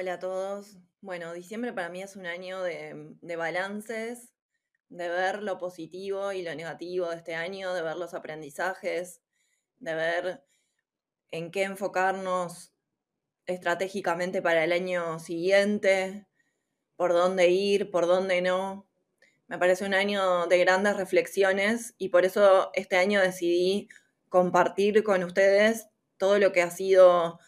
Hola a todos. Bueno, diciembre para mí es un año de, de, balances, de ver lo positivo y lo negativo de este año, de ver los aprendizajes, de ver en qué enfocarnos estratégicamente para el año siguiente, por dónde ir, por dónde no. Me parece un año de grandes reflexiones y por eso este año decidí compartir con ustedes todo lo que ha sido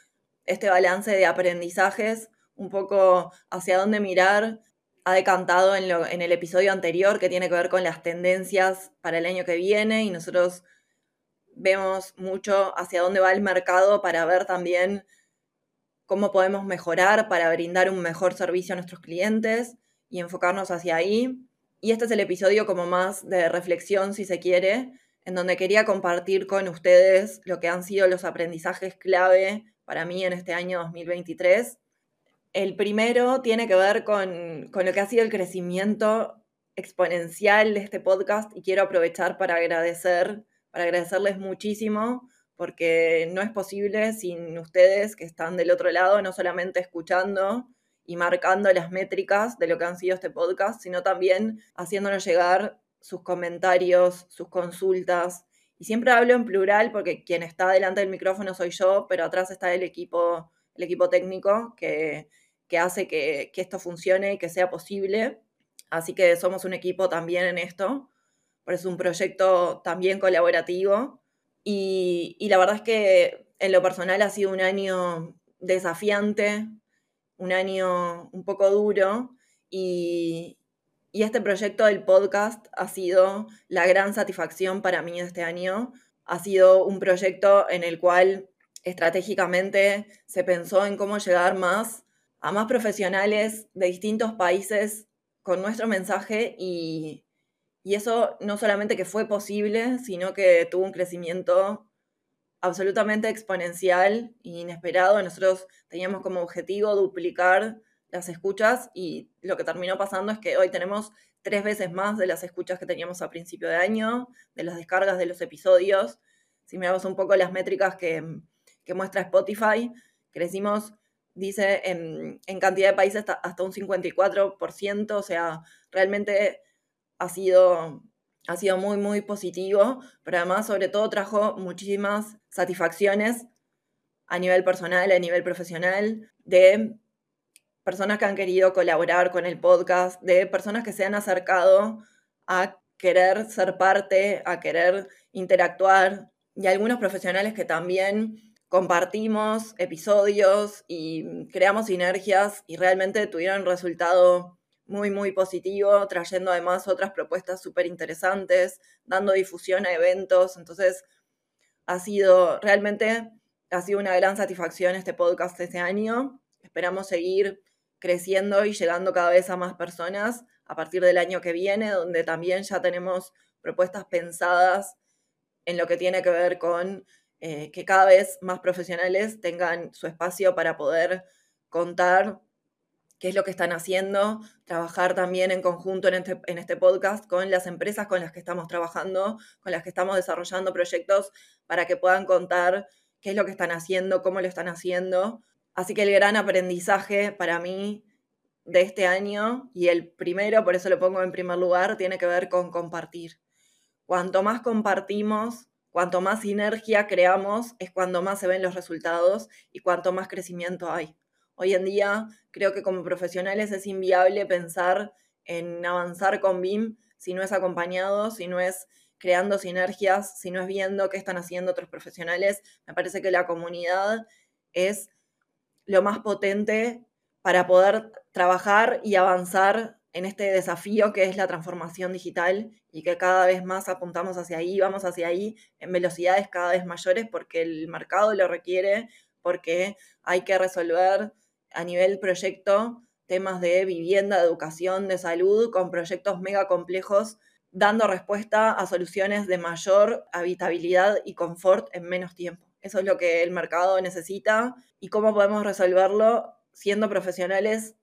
este balance de aprendizajes, un poco hacia dónde mirar. Ha decantado en, en el episodio anterior que tiene que ver con las tendencias para el año que viene y nosotros vemos mucho hacia dónde va el mercado para ver también cómo podemos mejorar para brindar un mejor servicio a nuestros clientes y enfocarnos hacia ahí. Y este es el episodio como más de reflexión, si se quiere, en donde quería compartir con ustedes lo que han sido los aprendizajes clave para mí en este año 2023. El primero tiene que ver con, con lo que ha sido el crecimiento exponencial de este podcast y quiero aprovechar para agradecer, para agradecerles muchísimo porque no es posible sin ustedes que están del otro lado, no solamente escuchando y marcando las métricas de lo que han sido este podcast, sino también haciéndonos llegar sus comentarios, sus consultas. Y siempre hablo en plural porque quien está delante del micrófono soy yo, pero atrás está el equipo, el equipo técnico que, hace que, que esto funcione y que sea posible. Así que somos un equipo también en esto, por es un proyecto también colaborativo y, la verdad es que en lo personal ha sido un año desafiante, un año un poco duro y, este proyecto del podcast ha sido la gran satisfacción para mí este año. Ha sido un proyecto en el cual estratégicamente se pensó en cómo llegar más a más profesionales de distintos países con nuestro mensaje y, y eso no solamente que fue posible, sino que tuvo un crecimiento absolutamente exponencial e inesperado. Nosotros teníamos como objetivo duplicar las escuchas y lo que terminó pasando es que hoy tenemos tres veces más de las escuchas que teníamos a principio de año, de las descargas de los episodios. Si miramos un poco las métricas que, muestra Spotify, crecimos, dice, en, cantidad de países hasta, hasta un 54%, o sea, realmente ha sido, ha sido muy, muy positivo, pero además sobre todo trajo muchísimas satisfacciones a nivel personal, a nivel profesional, de personas que han querido colaborar con el podcast, de personas que se han acercado a querer ser parte, a querer interactuar, y algunos profesionales que también compartimos episodios y creamos sinergias y realmente tuvieron resultado muy, muy positivo, trayendo además otras propuestas súper interesantes, dando difusión a eventos. Entonces, ha sido realmente, ha sido una gran satisfacción este podcast este año. Esperamos seguir creciendo y llegando cada vez a más personas a partir del año que viene, donde también ya tenemos propuestas pensadas en lo que tiene que ver con eh, que cada vez más profesionales tengan su espacio para poder contar qué es lo que están haciendo, trabajar también en conjunto en este, en este, podcast con las empresas con las que estamos trabajando, con las que estamos desarrollando proyectos para que puedan contar qué es lo que están haciendo, cómo lo están haciendo. Así que el gran aprendizaje para mí de este año y el primero, por eso lo pongo en primer lugar, tiene que ver con compartir. Cuanto más compartimos, cuanto más sinergia creamos, es cuando más se ven los resultados y cuanto más crecimiento hay. Hoy en día creo que como profesionales es inviable pensar en avanzar con BIM si no es acompañado, si no es creando sinergias, si no es viendo qué están haciendo otros profesionales. Me parece que la comunidad es lo más potente para poder trabajar y avanzar en este desafío que es la transformación digital y que cada vez más apuntamos hacia ahí, vamos hacia ahí en velocidades cada vez mayores porque el mercado lo requiere, porque hay que resolver a nivel proyecto temas de vivienda, de educación, de salud, con proyectos mega complejos, dando respuesta a soluciones de mayor habitabilidad y confort en menos tiempo. Eso es lo que el mercado necesita y cómo podemos resolverlo siendo profesionales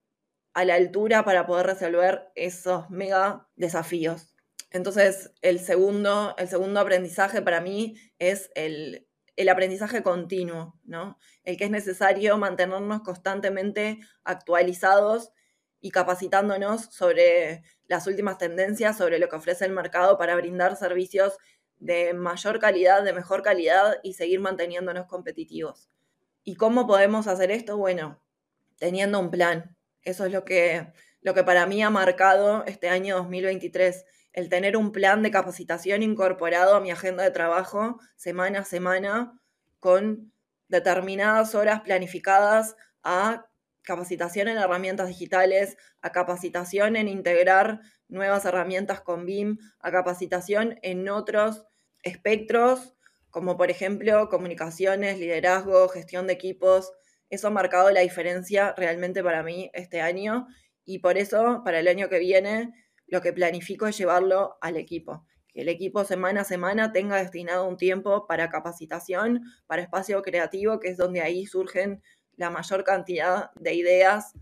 a la altura para poder resolver esos mega desafíos. Entonces, el segundo, el segundo aprendizaje para mí es el, el aprendizaje continuo, ¿no? El que es necesario mantenernos constantemente actualizados y capacitándonos sobre las últimas tendencias, sobre lo que ofrece el mercado para brindar servicios de mayor calidad, de mejor calidad y seguir manteniéndonos competitivos. ¿Y cómo podemos hacer esto? Bueno, teniendo un plan, eso es lo que, lo que para mí ha marcado este año 2023, el tener un plan de capacitación incorporado a mi agenda de trabajo semana a semana con determinadas horas planificadas a capacitación en herramientas digitales, a capacitación en integrar nuevas herramientas con BIM, a capacitación en otros espectros, como por ejemplo comunicaciones, liderazgo, gestión de equipos, eso ha marcado la diferencia realmente para mí este año y por eso para el año que viene lo que planifico es llevarlo al equipo. Que el equipo semana a semana tenga destinado un tiempo para capacitación, para espacio creativo, que es donde ahí surgen la mayor cantidad de ideas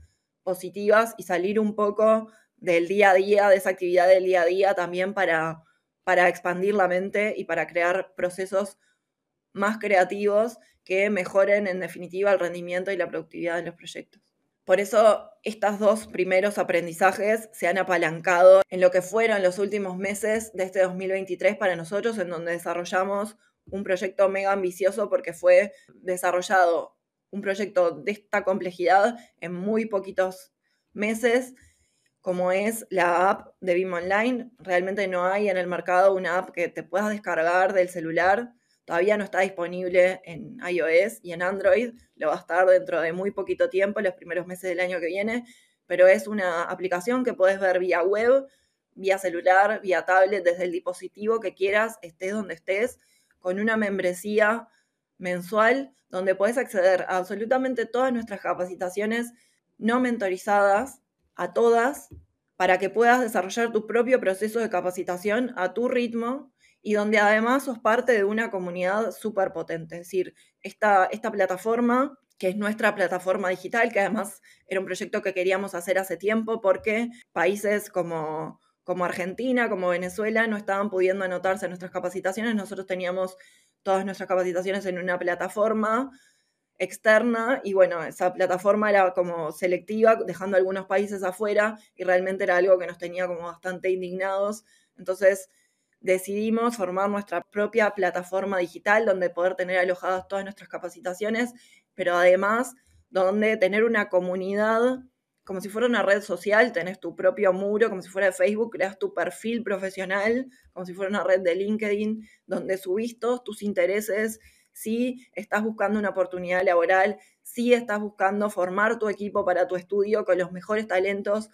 positivas y salir un poco del día a día, de esa actividad del día a día también para, para expandir la mente y para crear procesos más creativos que mejoren en definitiva el rendimiento y la productividad de los proyectos. Por eso estos dos primeros aprendizajes se han apalancado en lo que fueron los últimos meses de este 2023 para nosotros, en donde desarrollamos un proyecto mega ambicioso porque fue desarrollado un proyecto de esta complejidad en muy poquitos meses, como es la app de BIM Online. Realmente no hay en el mercado una app que te puedas descargar del celular Todavía no está disponible en iOS y en Android, lo va a estar dentro de muy poquito tiempo, los primeros meses del año que viene, pero es una aplicación que puedes ver vía web, vía celular, vía tablet, desde el dispositivo que quieras, estés donde estés, con una membresía mensual donde puedes acceder a absolutamente todas nuestras capacitaciones no mentorizadas, a todas, para que puedas desarrollar tu propio proceso de capacitación a tu ritmo y donde además sos parte de una comunidad súper potente. Es decir, esta, esta plataforma, que es nuestra plataforma digital, que además era un proyecto que queríamos hacer hace tiempo porque países como, como Argentina, como Venezuela, no estaban pudiendo anotarse nuestras capacitaciones. Nosotros teníamos todas nuestras capacitaciones en una plataforma externa y bueno, esa plataforma era como selectiva, dejando algunos países afuera y realmente era algo que nos tenía como bastante indignados. Entonces, decidimos formar nuestra propia plataforma digital donde poder tener alojadas todas nuestras capacitaciones, pero además donde tener una comunidad como si fuera una red social, tenés tu propio muro, como si fuera de Facebook, creas tu perfil profesional, como si fuera una red de LinkedIn, donde subís todos tus intereses, si estás buscando una oportunidad laboral, si estás buscando formar tu equipo para tu estudio con los mejores talentos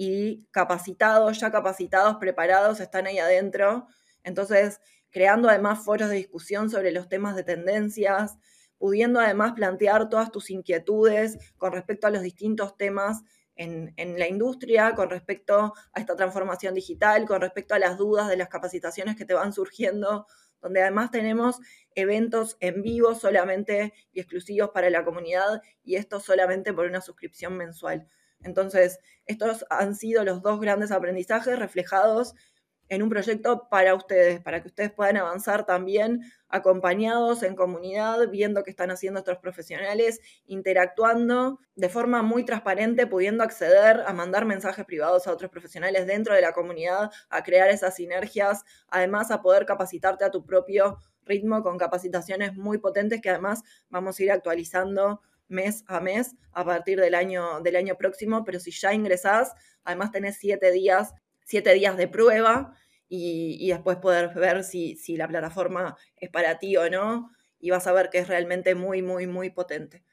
y capacitados, ya capacitados, preparados, están ahí adentro. Entonces, creando además foros de discusión sobre los temas de tendencias, pudiendo además plantear todas tus inquietudes con respecto a los distintos temas en, en, la industria, con respecto a esta transformación digital, con respecto a las dudas de las capacitaciones que te van surgiendo, donde además tenemos eventos en vivo solamente y exclusivos para la comunidad y esto solamente por una suscripción mensual. Entonces, estos han sido los dos grandes aprendizajes reflejados en un proyecto para ustedes, para que ustedes puedan avanzar también acompañados en comunidad, viendo qué están haciendo estos profesionales, interactuando de forma muy transparente, pudiendo acceder a mandar mensajes privados a otros profesionales dentro de la comunidad, a crear esas sinergias, además a poder capacitarte a tu propio ritmo con capacitaciones muy potentes que además vamos a ir actualizando mes a mes a partir del año, del año próximo, pero si ya ingresás, además tenés siete días, siete días de prueba y, después poder ver si, si la plataforma es para ti o no y vas a ver que es realmente muy, muy, muy potente.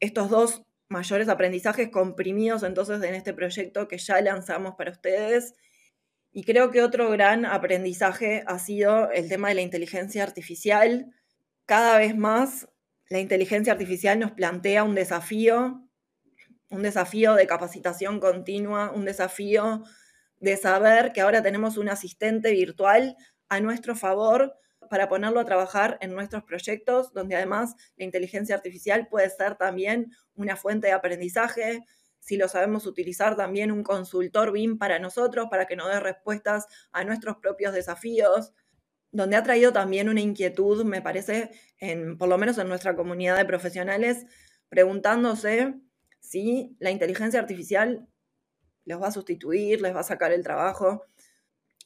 Estos dos mayores aprendizajes comprimidos entonces en este proyecto que ya lanzamos para ustedes. Y creo que otro gran aprendizaje ha sido el tema de la inteligencia artificial. Cada vez más la inteligencia artificial nos plantea un desafío, un desafío de capacitación continua, un desafío de saber que ahora tenemos un asistente virtual a nuestro favor para ponerlo a trabajar en nuestros proyectos, donde además la inteligencia artificial puede ser también una fuente de aprendizaje, si lo sabemos utilizar también un consultor BIM para nosotros, para que nos dé respuestas a nuestros propios desafíos, donde ha traído también una inquietud, me parece, en, por lo menos en nuestra comunidad de profesionales, preguntándose si la inteligencia artificial los va a sustituir, les va a sacar el trabajo.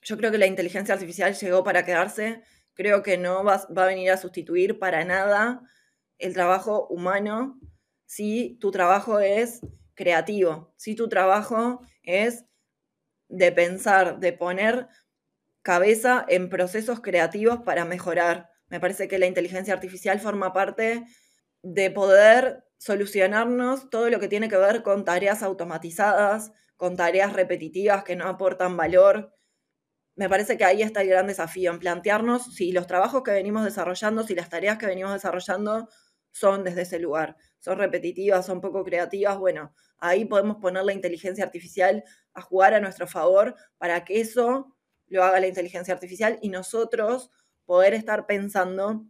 Yo creo que la inteligencia artificial llegó para quedarse Creo que no va, a venir a sustituir para nada el trabajo humano si tu trabajo es creativo, si tu trabajo es de pensar, de poner cabeza en procesos creativos para mejorar. Me parece que la inteligencia artificial forma parte de poder solucionarnos todo lo que tiene que ver con tareas automatizadas, con tareas repetitivas que no aportan valor, me parece que ahí está el gran desafío, en plantearnos si los trabajos que venimos desarrollando, si las tareas que venimos desarrollando son desde ese lugar, son repetitivas, son poco creativas, bueno, ahí podemos poner la inteligencia artificial a jugar a nuestro favor para que eso lo haga la inteligencia artificial y nosotros poder estar pensando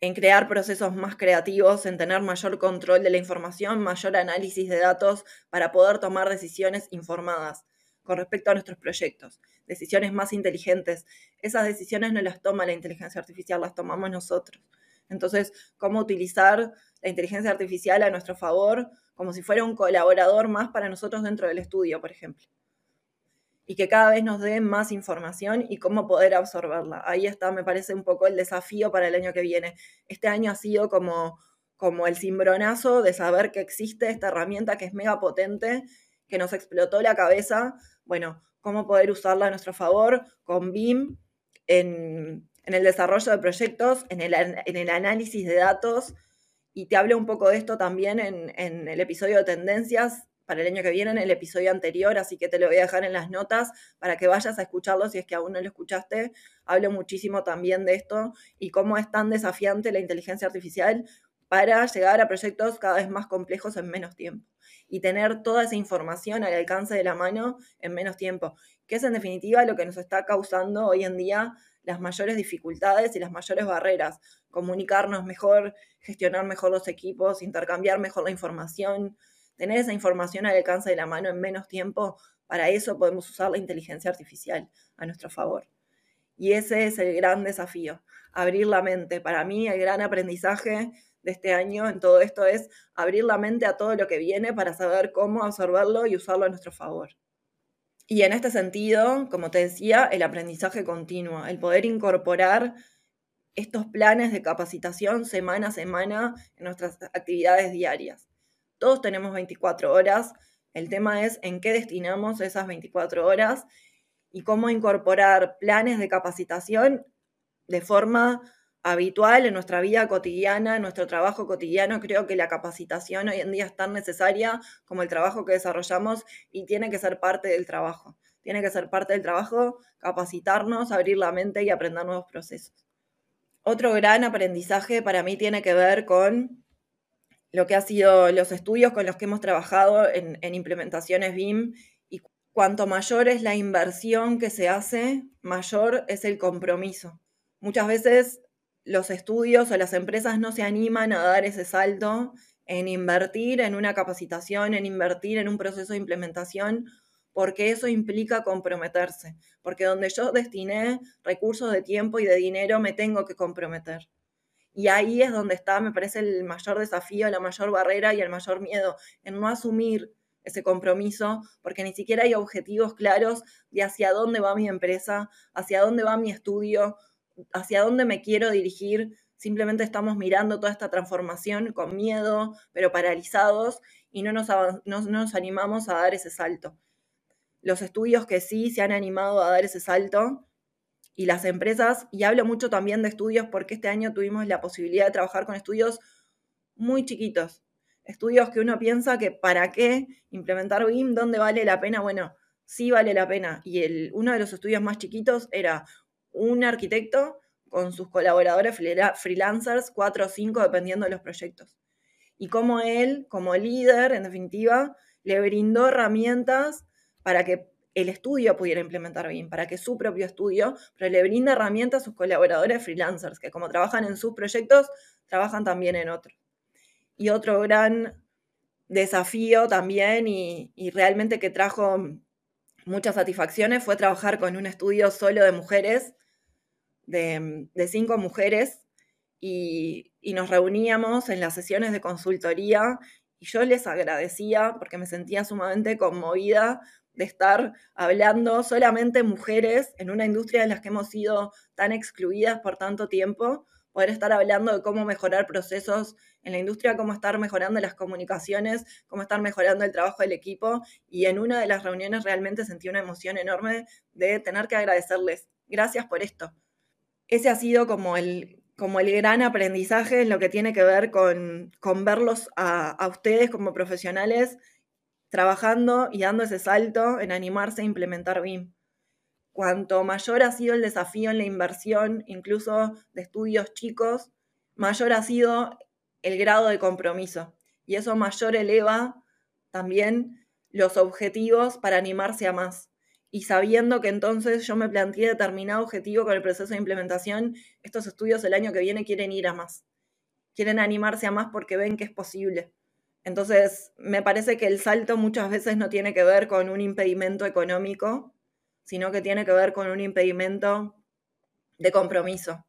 en crear procesos más creativos, en tener mayor control de la información, mayor análisis de datos para poder tomar decisiones informadas con respecto a nuestros proyectos, decisiones más inteligentes. Esas decisiones no las toma la inteligencia artificial, las tomamos nosotros. Entonces, ¿cómo utilizar la inteligencia artificial a nuestro favor como si fuera un colaborador más para nosotros dentro del estudio, por ejemplo? Y que cada vez nos dé más información y cómo poder absorberla. Ahí está, me parece un poco el desafío para el año que viene. Este año ha sido como, como el cimbronazo de saber que existe esta herramienta que es mega potente, que nos explotó la cabeza, bueno, cómo poder usarla a nuestro favor con BIM en, el desarrollo de proyectos, en el, análisis de datos. Y te hablo un poco de esto también en, en el episodio de tendencias para el año que viene, en el episodio anterior, así que te lo voy a dejar en las notas para que vayas a escucharlo si es que aún no lo escuchaste. Hablo muchísimo también de esto y cómo es tan desafiante la inteligencia artificial para llegar a proyectos cada vez más complejos en menos tiempo y tener toda esa información al alcance de la mano en menos tiempo, que es en definitiva lo que nos está causando hoy en día las mayores dificultades y las mayores barreras, comunicarnos mejor, gestionar mejor los equipos, intercambiar mejor la información, tener esa información al alcance de la mano en menos tiempo, para eso podemos usar la inteligencia artificial a nuestro favor. Y ese es el gran desafío, abrir la mente. Para mí el gran aprendizaje de este año en todo esto es abrir la mente a todo lo que viene para saber cómo absorberlo y usarlo a nuestro favor. Y en este sentido, como te decía, el aprendizaje continuo, el poder incorporar estos planes de capacitación semana a semana en nuestras actividades diarias. Todos tenemos 24 horas, el tema es en qué destinamos esas 24 horas y cómo incorporar planes de capacitación de forma habitual en nuestra vida cotidiana, en nuestro trabajo cotidiano. Creo que la capacitación hoy en día es tan necesaria como el trabajo que desarrollamos y tiene que ser parte del trabajo. Tiene que ser parte del trabajo capacitarnos, abrir la mente y aprender nuevos procesos. Otro gran aprendizaje para mí tiene que ver con lo que han sido los estudios con los que hemos trabajado en, en implementaciones BIM y cuanto mayor es la inversión que se hace, mayor es el compromiso. Muchas veces los estudios o las empresas no se animan a dar ese salto en invertir en una capacitación, en invertir en un proceso de implementación, porque eso implica comprometerse, porque donde yo destiné recursos de tiempo y de dinero, me tengo que comprometer. Y ahí es donde está, me parece, el mayor desafío, la mayor barrera y el mayor miedo, en no asumir ese compromiso, porque ni siquiera hay objetivos claros de hacia dónde va mi empresa, hacia dónde va mi estudio, hacia dónde me quiero dirigir, simplemente estamos mirando toda esta transformación con miedo, pero paralizados y no nos, no, nos animamos a dar ese salto. Los estudios que sí se han animado a dar ese salto y las empresas, y hablo mucho también de estudios porque este año tuvimos la posibilidad de trabajar con estudios muy chiquitos, Estudios que uno piensa que para qué implementar BIM, dónde vale la pena. Bueno, sí vale la pena. Y el, uno de los estudios más chiquitos era un arquitecto con sus colaboradores freelancers, cuatro o cinco, dependiendo de los proyectos. Y cómo él, como líder, en definitiva, le brindó herramientas para que el estudio pudiera implementar bien, para que su propio estudio, pero le brinda herramientas a sus colaboradores freelancers, que como trabajan en sus proyectos, trabajan también en otros. Y otro gran desafío también y, realmente que trajo muchas satisfacciones fue trabajar con un estudio solo de mujeres, de, cinco mujeres, y, y, nos reuníamos en las sesiones de consultoría y yo les agradecía porque me sentía sumamente conmovida de estar hablando solamente mujeres en una industria en la que hemos sido tan excluidas por tanto tiempo, poder estar hablando de cómo mejorar procesos en la industria, cómo estar mejorando las comunicaciones, cómo estar mejorando el trabajo del equipo. Y en una de las reuniones realmente sentí una emoción enorme de tener que agradecerles. Gracias por esto. Ese ha sido como el, como el gran aprendizaje en lo que tiene que ver con, con verlos a, a ustedes como profesionales trabajando y dando ese salto en animarse a implementar BIM. Cuanto mayor ha sido el desafío en la inversión, incluso de estudios chicos, mayor ha sido el grado de compromiso. Y eso mayor eleva también los objetivos para animarse a más. Y sabiendo que entonces yo me planteé determinado objetivo con el proceso de implementación, estos estudios el año que viene quieren ir a más. Quieren animarse a más porque ven que es posible. Entonces, me parece que el salto muchas veces no tiene que ver con un impedimento económico, sino que tiene que ver con un impedimento de compromiso,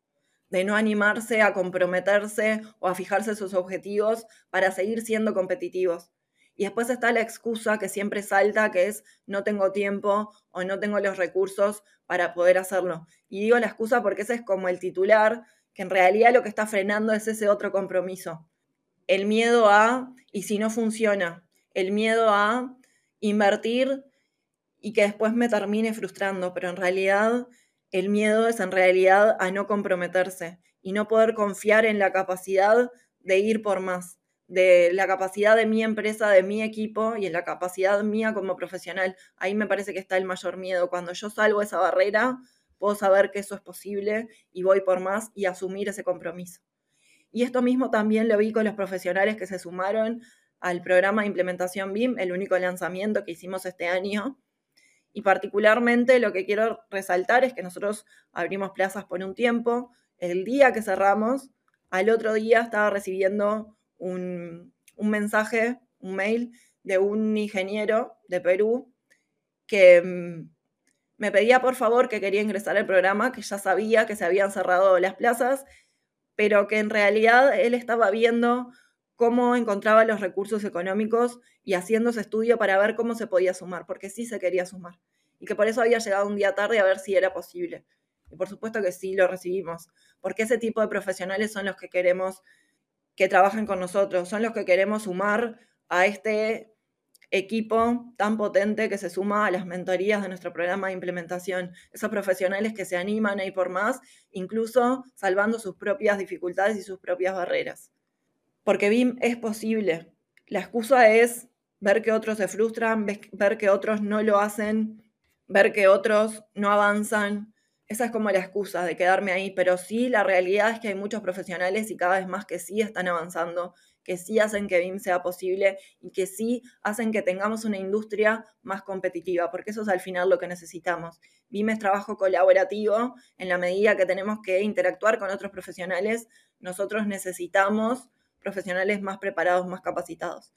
de no animarse a comprometerse o a fijarse sus objetivos para seguir siendo competitivos. Y después está la excusa que siempre salta, que es no tengo tiempo o no tengo los recursos para poder hacerlo. Y digo la excusa porque ese es como el titular, que en realidad lo que está frenando es ese otro compromiso el miedo a, y si no funciona, el miedo a invertir y que después me termine frustrando, pero en realidad el miedo es en realidad a no comprometerse y no poder confiar en la capacidad de ir por más, de la capacidad de mi empresa, de mi equipo y en la capacidad mía como profesional. Ahí me parece que está el mayor miedo. Cuando yo salgo esa barrera, puedo saber que eso es posible y voy por más y asumir ese compromiso. Y esto mismo también lo vi con los profesionales que se sumaron al programa de implementación BIM, el único lanzamiento que hicimos este año. Y particularmente lo que quiero resaltar es que nosotros abrimos plazas por un tiempo. El día que cerramos, al otro día estaba recibiendo un, un mensaje, un mail de un ingeniero de Perú que mm, me pedía por favor que quería ingresar al programa, que ya sabía que se habían cerrado las plazas pero que en realidad él estaba viendo cómo encontraba los recursos económicos y haciendo ese estudio para ver cómo se podía sumar, porque sí se quería sumar. Y que por eso había llegado un día tarde a ver si era posible. Y por supuesto que sí lo recibimos, porque ese tipo de profesionales son los que queremos que trabajen con nosotros, son los que queremos sumar a este equipo tan potente que se suma a las mentorías de nuestro programa de implementación, esos profesionales que se animan a ir por más, incluso salvando sus propias dificultades y sus propias barreras. Porque BIM es posible. La excusa es ver que otros se frustran, ver que otros no lo hacen, ver que otros no avanzan. Esa es como la excusa de quedarme ahí, pero sí la realidad es que hay muchos profesionales y cada vez más que sí están avanzando que sí hacen que BIM sea posible y que sí hacen que tengamos una industria más competitiva, porque eso es al final lo que necesitamos. BIM es trabajo colaborativo, en la medida que tenemos que interactuar con otros profesionales, nosotros necesitamos profesionales más preparados, más capacitados.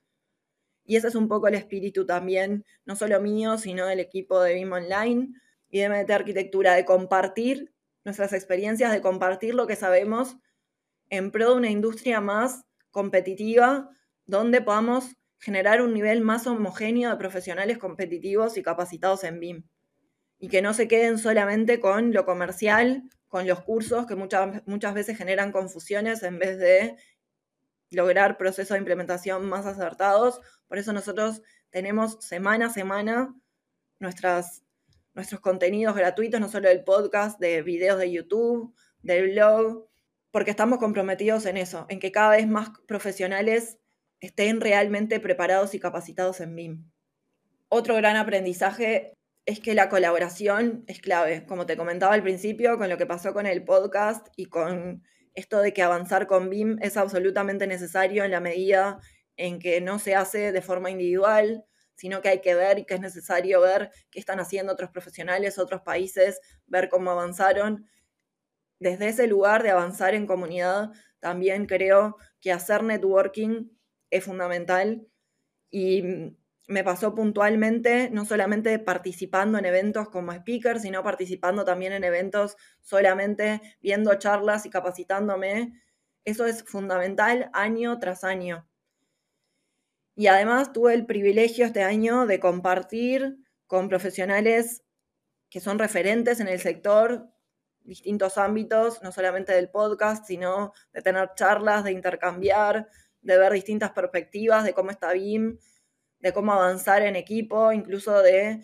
Y ese es un poco el espíritu también, no solo mío, sino del equipo de BIM Online y de MT Arquitectura, de compartir nuestras experiencias, de compartir lo que sabemos en pro de una industria más competitiva donde podamos generar un nivel más homogéneo de profesionales competitivos y capacitados en BIM. Y que no se queden solamente con lo comercial, con los cursos que muchas, muchas veces generan confusiones en vez de lograr procesos de implementación más acertados. Por eso nosotros tenemos semana a semana nuestras, nuestros contenidos gratuitos, no solo del podcast, de videos de YouTube, del blog, porque estamos comprometidos en eso, en que cada vez más profesionales estén realmente preparados y capacitados en BIM. Otro gran aprendizaje es que la colaboración es clave, como te comentaba al principio, con lo que pasó con el podcast y con esto de que avanzar con BIM es absolutamente necesario en la medida en que no se hace de forma individual, sino que hay que ver y que es necesario ver qué están haciendo otros profesionales, otros países, ver cómo avanzaron. Desde ese lugar de avanzar en comunidad, también creo que hacer networking es fundamental y me pasó puntualmente, no solamente participando en eventos como speaker, sino participando también en eventos solamente viendo charlas y capacitándome. Eso es fundamental año tras año. Y además tuve el privilegio este año de compartir con profesionales que son referentes en el sector, distintos ámbitos, no solamente del podcast, sino de tener charlas, de intercambiar, de ver distintas perspectivas de cómo está BIM de cómo avanzar en equipo, incluso de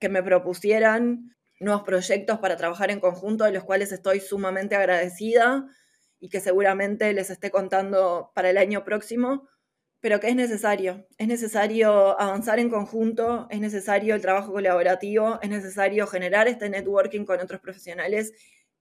que me propusieran nuevos proyectos para trabajar en conjunto, de los cuales estoy sumamente agradecida y que seguramente les esté contando para el año próximo, pero que es necesario. Es necesario avanzar en conjunto, es necesario el trabajo colaborativo, es necesario generar este networking con otros profesionales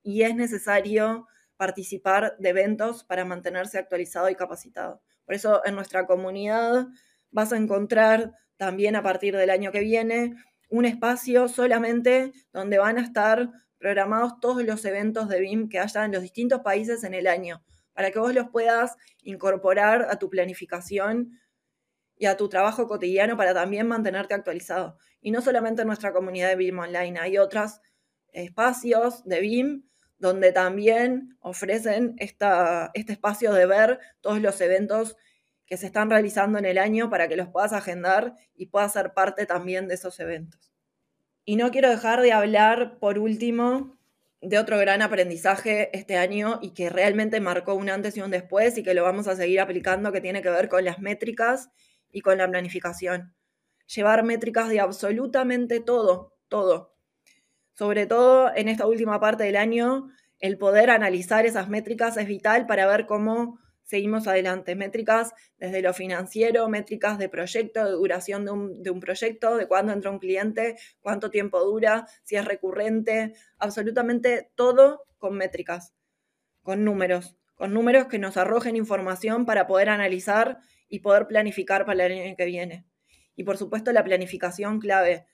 y es necesario participar de eventos para mantenerse actualizado y capacitado. Por eso en nuestra comunidad vas a encontrar también a partir del año que viene un espacio solamente donde van a estar programados todos los eventos de BIM que haya en los distintos países en el año, para que vos los puedas incorporar a tu planificación y a tu trabajo cotidiano para también mantenerte actualizado. Y no solamente en nuestra comunidad de BIM Online, hay otros espacios de BIM donde también ofrecen esta, este espacio de ver todos los eventos que se están realizando en el año para que los puedas agendar y puedas ser parte también de esos eventos. Y no quiero dejar de hablar, por último, de otro gran aprendizaje este año y que realmente marcó un antes y un después y que lo vamos a seguir aplicando, que tiene que ver con las métricas y con la planificación. Llevar métricas de absolutamente todo, todo. Sobre todo en esta última parte del año, el poder analizar esas métricas es vital para ver cómo seguimos adelante. Métricas desde lo financiero, métricas de proyecto, de duración de un, proyecto, de cuándo entra un cliente, cuánto tiempo dura, si es recurrente, absolutamente todo con métricas, con números, con números que nos arrojen información para poder analizar y poder planificar para el año que viene. Y por supuesto la planificación clave.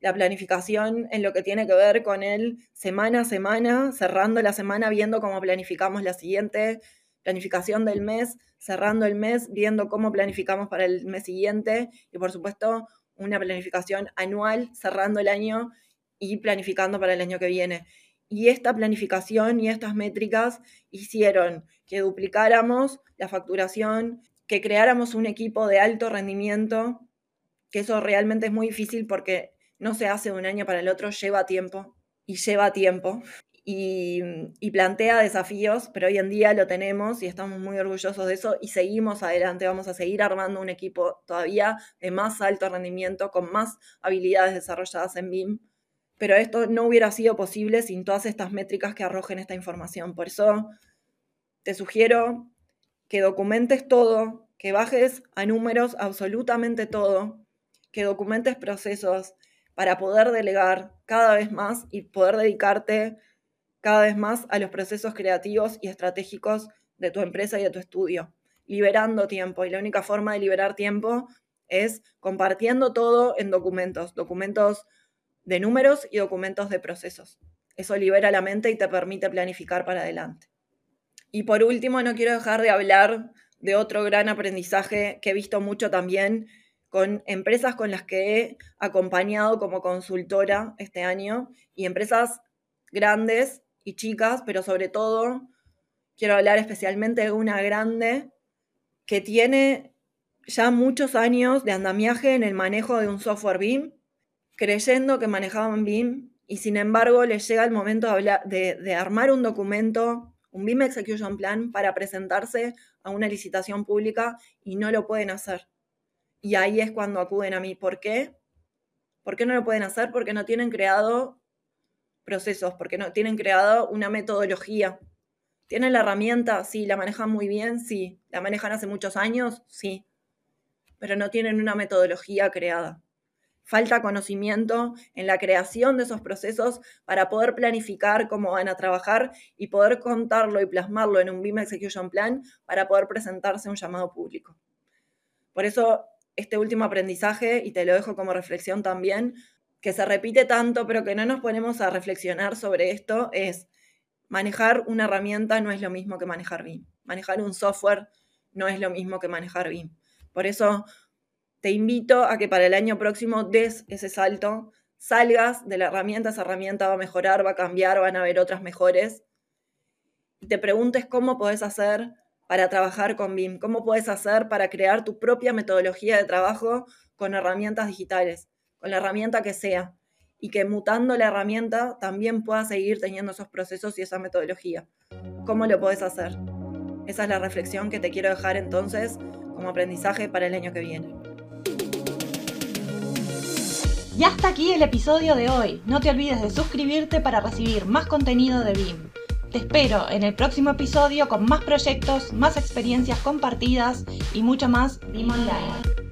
La planificación en lo que tiene que ver con el semana a semana, cerrando la semana, viendo cómo planificamos la siguiente, planificación del mes, cerrando el mes, viendo cómo planificamos para el mes siguiente y por supuesto una planificación anual, cerrando el año y planificando para el año que viene. Y esta planificación y estas métricas hicieron que duplicáramos la facturación, que creáramos un equipo de alto rendimiento, que eso realmente es muy difícil porque no se hace de un año para el otro, lleva tiempo y lleva tiempo y, plantea desafíos, pero hoy en día lo tenemos y estamos muy orgullosos de eso y seguimos adelante, vamos a seguir armando un equipo todavía de más alto rendimiento, con más habilidades desarrolladas en BIM, pero esto no hubiera sido posible sin todas estas métricas que arrojen esta información. Por eso te sugiero que documentes todo, que bajes a números absolutamente todo, que documentes procesos para poder delegar cada vez más y poder dedicarte cada vez más a los procesos creativos y estratégicos de tu empresa y de tu estudio, liberando tiempo. Y la única forma de liberar tiempo es compartiendo todo en documentos, documentos de números y documentos de procesos. Eso libera la mente y te permite planificar para adelante. Y por último, no quiero dejar de hablar de otro gran aprendizaje que he visto mucho también con empresas con las que he acompañado como consultora este año y empresas grandes y chicas, pero sobre todo quiero hablar especialmente de una grande que tiene ya muchos años de andamiaje en el manejo de un software BIM, creyendo que manejaban BIM y sin embargo les llega el momento de, de armar un documento, un BIM Execution Plan para presentarse a una licitación pública y no lo pueden hacer. Y ahí es cuando acuden a mí. ¿Por qué? ¿Por qué no lo pueden hacer? Porque no tienen creado procesos, porque no tienen creado una metodología ¿Tienen la herramienta? Sí. ¿La manejan muy bien? Sí. ¿La manejan hace muchos años? Sí. Pero no tienen una metodología creada. Falta conocimiento en la creación de esos procesos para poder planificar cómo van a trabajar y poder contarlo y plasmarlo en un BIM Execution Plan para poder presentarse a un llamado público. Por eso, este último aprendizaje, y te lo dejo como reflexión también, que se repite tanto, pero que no nos ponemos a reflexionar sobre esto, es manejar una herramienta no es lo mismo que manejar BIM. Manejar un software no es lo mismo que manejar BIM. Por eso te invito a que para el año próximo des ese salto, salgas de la herramienta, esa herramienta va a mejorar, va a cambiar, van a haber otras mejores, y te preguntes cómo puedes hacer para trabajar con BIM, cómo puedes hacer para crear tu propia metodología de trabajo con herramientas digitales, con la herramienta que sea, y que mutando la herramienta también puedas seguir teniendo esos procesos y esa metodología. ¿Cómo lo puedes hacer? Esa es la reflexión que te quiero dejar entonces como aprendizaje para el año que viene. Y hasta aquí el episodio de hoy. No te olvides de suscribirte para recibir más contenido de BIM. Te espero en el próximo episodio con más proyectos, más experiencias compartidas y mucho más BIM Online.